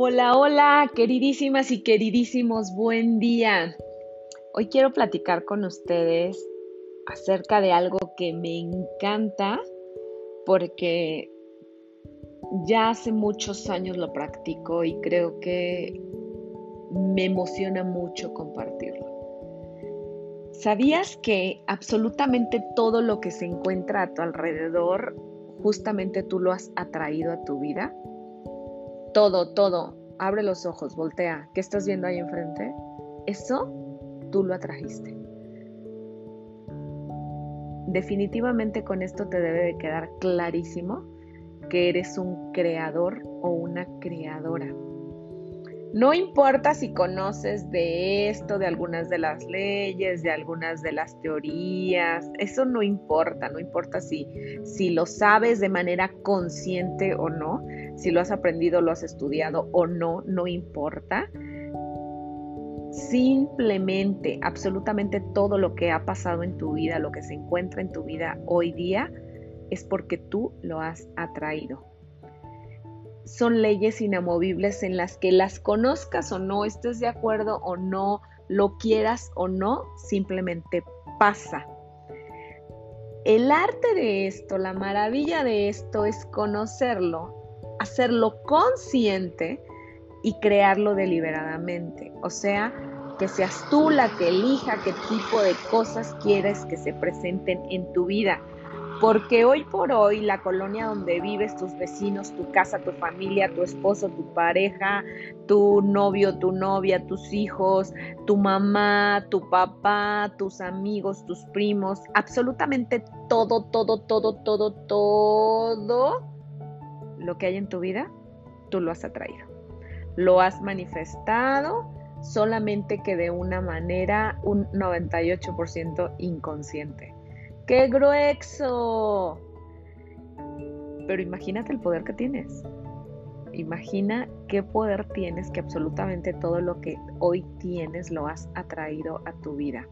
Hola, hola, queridísimas y queridísimos, buen día. Hoy quiero platicar con ustedes acerca de algo que me encanta porque ya hace muchos años lo practico y creo que me emociona mucho compartirlo. ¿Sabías que absolutamente todo lo que se encuentra a tu alrededor, justamente tú lo has atraído a tu vida? Todo, todo. Abre los ojos, voltea. ¿Qué estás viendo ahí enfrente? Eso tú lo atrajiste. Definitivamente con esto te debe de quedar clarísimo que eres un creador o una creadora. No importa si conoces de esto, de algunas de las leyes, de algunas de las teorías, eso no importa, no importa si, si lo sabes de manera consciente o no, si lo has aprendido, lo has estudiado o no, no importa. Simplemente, absolutamente todo lo que ha pasado en tu vida, lo que se encuentra en tu vida hoy día, es porque tú lo has atraído son leyes inamovibles en las que las conozcas o no, estés de acuerdo o no, lo quieras o no, simplemente pasa. El arte de esto, la maravilla de esto es conocerlo, hacerlo consciente y crearlo deliberadamente. O sea, que seas tú la que elija qué tipo de cosas quieres que se presenten en tu vida porque hoy por hoy la colonia donde vives, tus vecinos, tu casa, tu familia, tu esposo, tu pareja, tu novio, tu novia, tus hijos, tu mamá, tu papá, tus amigos, tus primos, absolutamente todo, todo, todo, todo, todo lo que hay en tu vida, tú lo has atraído. Lo has manifestado solamente que de una manera un 98% inconsciente. ¡Qué grueso! Pero imagínate el poder que tienes. Imagina qué poder tienes que absolutamente todo lo que hoy tienes lo has atraído a tu vida.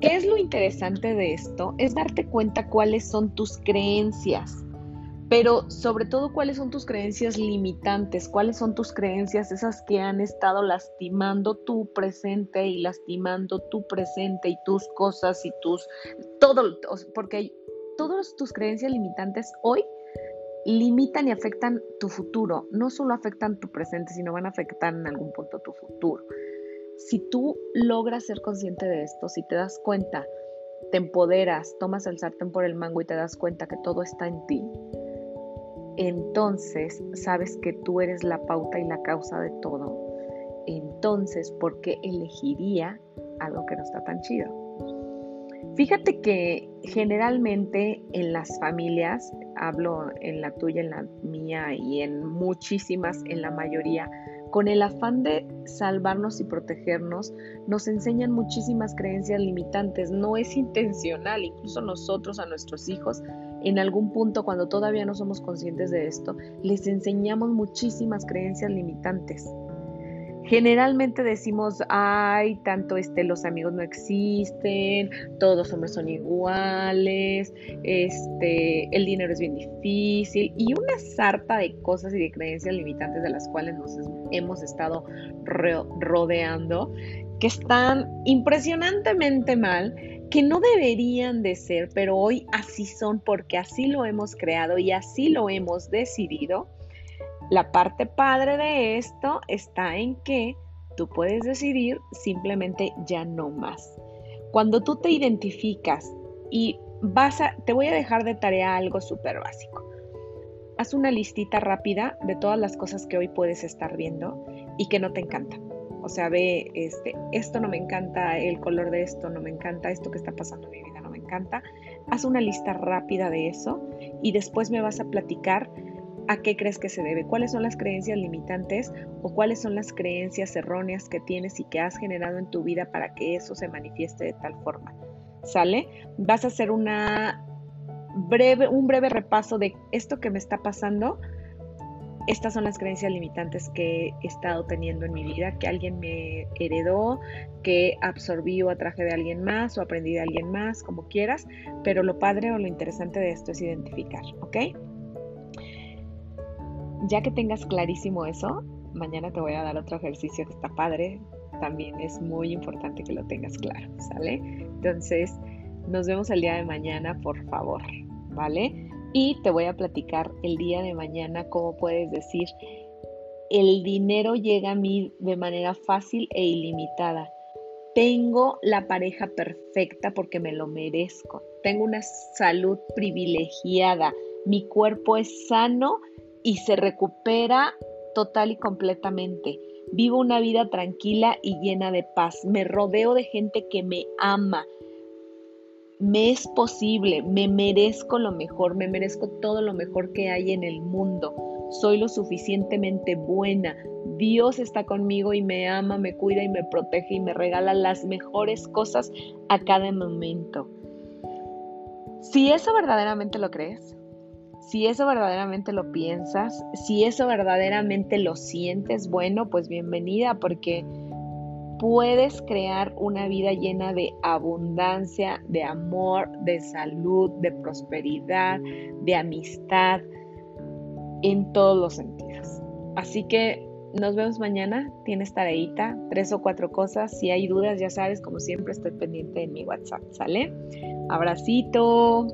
¿Qué es lo interesante de esto? Es darte cuenta cuáles son tus creencias pero sobre todo cuáles son tus creencias limitantes, cuáles son tus creencias esas que han estado lastimando tu presente y lastimando tu presente y tus cosas y tus todo, porque todas tus creencias limitantes hoy limitan y afectan tu futuro, no solo afectan tu presente, sino van a afectar en algún punto tu futuro. Si tú logras ser consciente de esto, si te das cuenta, te empoderas, tomas el sartén por el mango y te das cuenta que todo está en ti, entonces sabes que tú eres la pauta y la causa de todo. Entonces, ¿por qué elegiría algo que no está tan chido? Fíjate que generalmente en las familias, hablo en la tuya, en la mía y en muchísimas, en la mayoría, con el afán de salvarnos y protegernos, nos enseñan muchísimas creencias limitantes. No es intencional, incluso nosotros a nuestros hijos en algún punto cuando todavía no somos conscientes de esto, les enseñamos muchísimas creencias limitantes. Generalmente decimos, ay, tanto este, los amigos no existen, todos los hombres son iguales, este, el dinero es bien difícil y una sarta de cosas y de creencias limitantes de las cuales nos hemos estado rodeando que están impresionantemente mal que no deberían de ser, pero hoy así son porque así lo hemos creado y así lo hemos decidido. La parte padre de esto está en que tú puedes decidir simplemente ya no más. Cuando tú te identificas y vas a, te voy a dejar de tarea algo súper básico. Haz una listita rápida de todas las cosas que hoy puedes estar viendo y que no te encantan o sea, ve, este, esto no me encanta, el color de esto no me encanta, esto que está pasando en mi vida no me encanta. Haz una lista rápida de eso y después me vas a platicar a qué crees que se debe, cuáles son las creencias limitantes o cuáles son las creencias erróneas que tienes y que has generado en tu vida para que eso se manifieste de tal forma. ¿Sale? Vas a hacer una breve, un breve repaso de esto que me está pasando estas son las creencias limitantes que he estado teniendo en mi vida, que alguien me heredó, que absorbí o atraje de alguien más o aprendí de alguien más, como quieras, pero lo padre o lo interesante de esto es identificar, ¿ok? ya que tengas clarísimo eso, mañana te voy a dar otro ejercicio que está padre. También es muy importante que lo tengas claro, ¿sale? Entonces, nos vemos el día de mañana, por favor, ¿vale? Y te voy a platicar el día de mañana cómo puedes decir, el dinero llega a mí de manera fácil e ilimitada. Tengo la pareja perfecta porque me lo merezco. Tengo una salud privilegiada. Mi cuerpo es sano y se recupera total y completamente. Vivo una vida tranquila y llena de paz. Me rodeo de gente que me ama. Me es posible, me merezco lo mejor, me merezco todo lo mejor que hay en el mundo. Soy lo suficientemente buena. Dios está conmigo y me ama, me cuida y me protege y me regala las mejores cosas a cada momento. Si eso verdaderamente lo crees, si eso verdaderamente lo piensas, si eso verdaderamente lo sientes, bueno, pues bienvenida porque puedes crear una vida llena de abundancia, de amor, de salud, de prosperidad, de amistad, en todos los sentidos. Así que nos vemos mañana. Tienes tareita, tres o cuatro cosas. Si hay dudas, ya sabes, como siempre, estoy pendiente en mi WhatsApp. ¿Sale? Abracito.